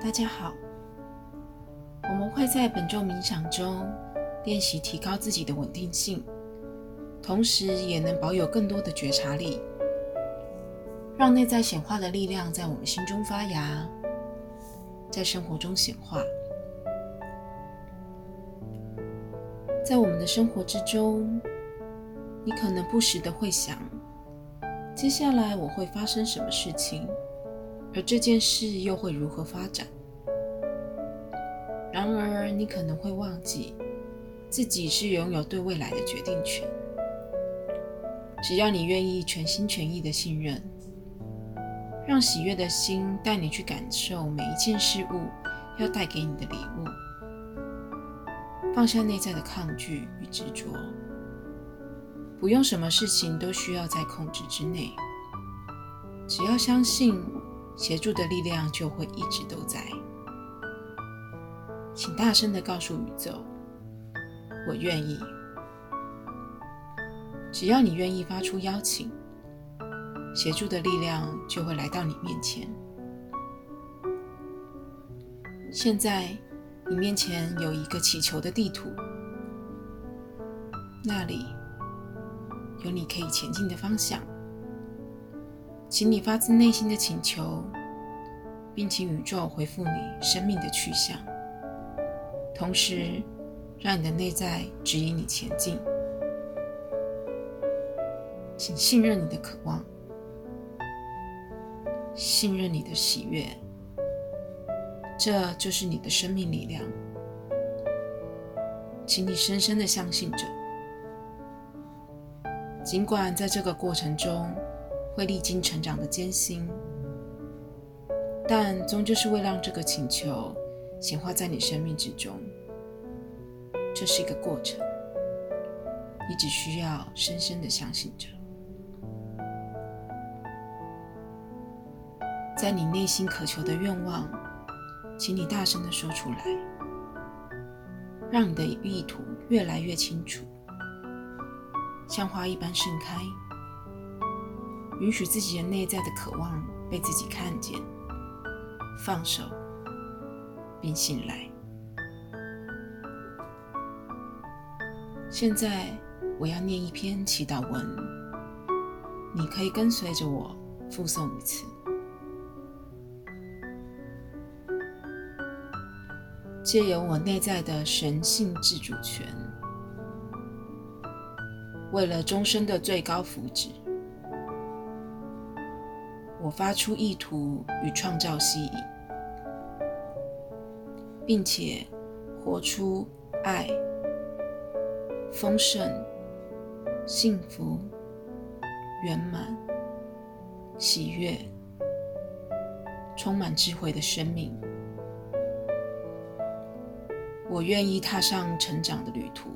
大家好，我们会在本周冥想中练习提高自己的稳定性，同时也能保有更多的觉察力，让内在显化的力量在我们心中发芽，在生活中显化。在我们的生活之中，你可能不时的会想，接下来我会发生什么事情？而这件事又会如何发展？然而，你可能会忘记自己是拥有对未来的决定权。只要你愿意全心全意的信任，让喜悦的心带你去感受每一件事物要带给你的礼物，放下内在的抗拒与执着，不用什么事情都需要在控制之内，只要相信。协助的力量就会一直都在，请大声的告诉宇宙：“我愿意。”只要你愿意发出邀请，协助的力量就会来到你面前。现在，你面前有一个祈求的地图，那里有你可以前进的方向。请你发自内心的请求，并请宇宙回复你生命的去向，同时让你的内在指引你前进。请信任你的渴望，信任你的喜悦，这就是你的生命力量。请你深深的相信着，尽管在这个过程中。会历经成长的艰辛，但终究是为让这个请求显化在你生命之中。这是一个过程，你只需要深深的相信着，在你内心渴求的愿望，请你大声的说出来，让你的意图越来越清楚，像花一般盛开。允许自己的内在的渴望被自己看见，放手，并信赖。现在我要念一篇祈祷文，你可以跟随着我复诵一次。借由我内在的神性自主权，为了终身的最高福祉。我发出意图与创造吸引，并且活出爱、丰盛、幸福、圆满、喜悦、充满智慧的生命。我愿意踏上成长的旅途，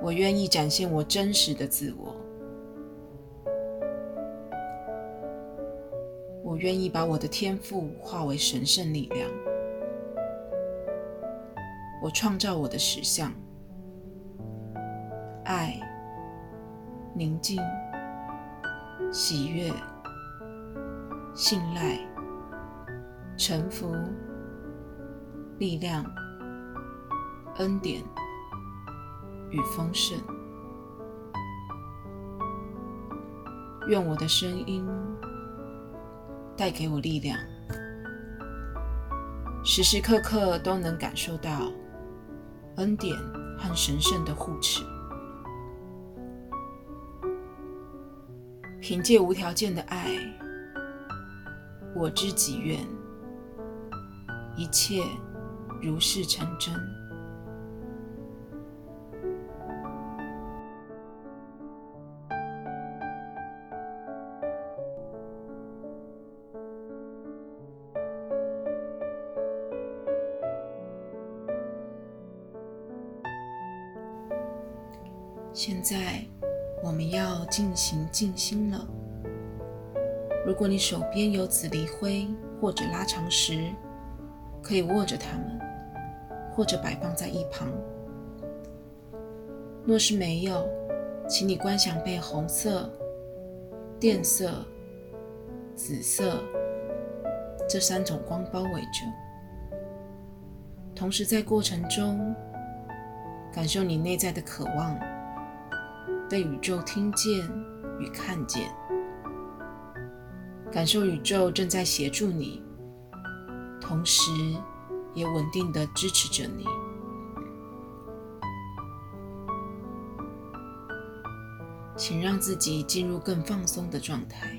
我愿意展现我真实的自我。愿意把我的天赋化为神圣力量。我创造我的实相：爱、宁静、喜悦、信赖、臣服、力量、恩典与丰盛。愿我的声音。带给我力量，时时刻刻都能感受到恩典和神圣的护持。凭借无条件的爱，我知己愿，一切如是成真。现在我们要进行静心了。如果你手边有紫锂灰或者拉长石，可以握着它们，或者摆放在一旁。若是没有，请你观想被红色、靛色、紫色、这三种光包围着，同时在过程中感受你内在的渴望被宇宙听见与看见，感受宇宙正在协助你，同时也稳定的支持着你。请让自己进入更放松的状态。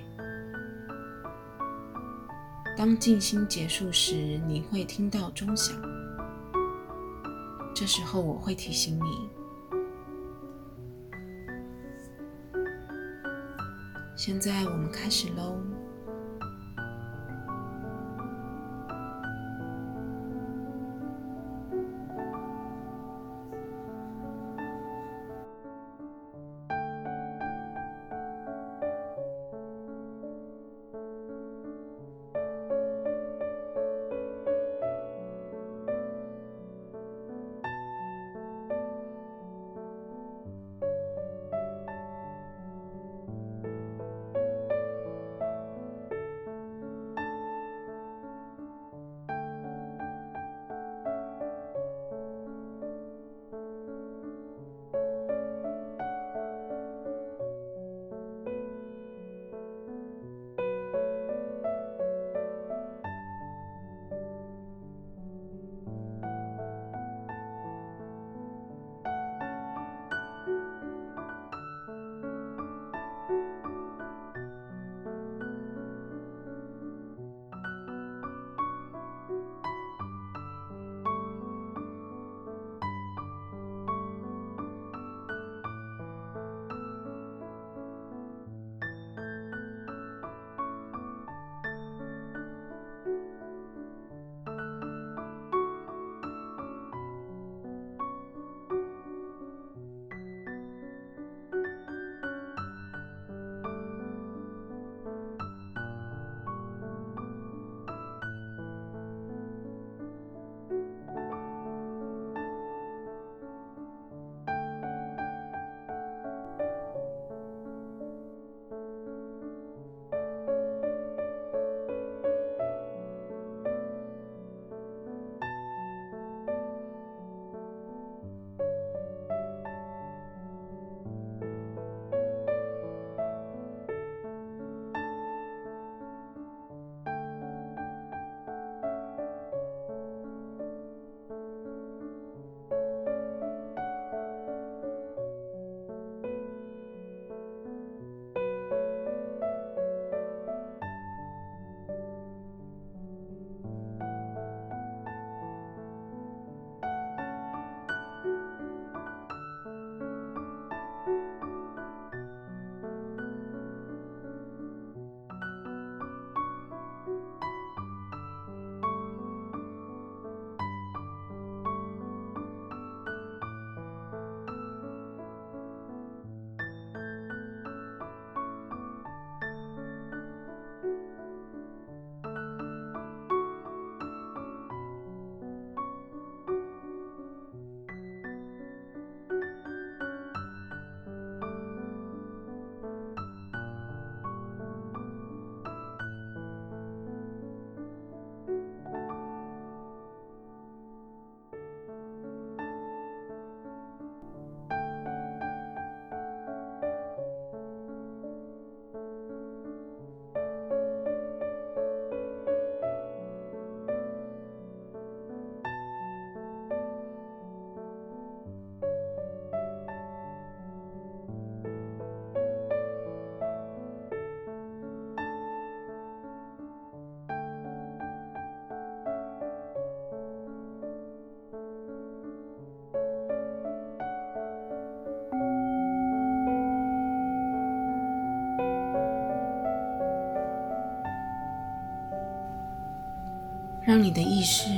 当静心结束时，你会听到钟响。这时候我会提醒你。现在我们开始喽。让你的意识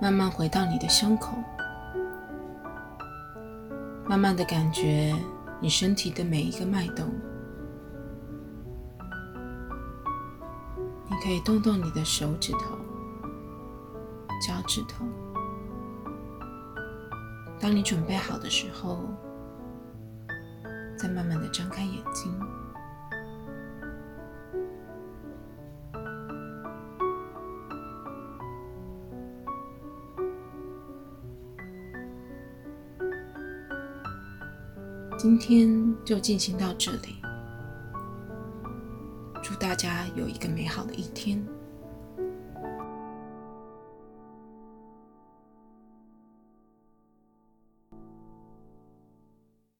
慢慢回到你的胸口，慢慢的感觉你身体的每一个脉动。你可以动动你的手指头、脚趾头。当你准备好的时候，再慢慢的张开眼睛。今天就进行到这里，祝大家有一个美好的一天。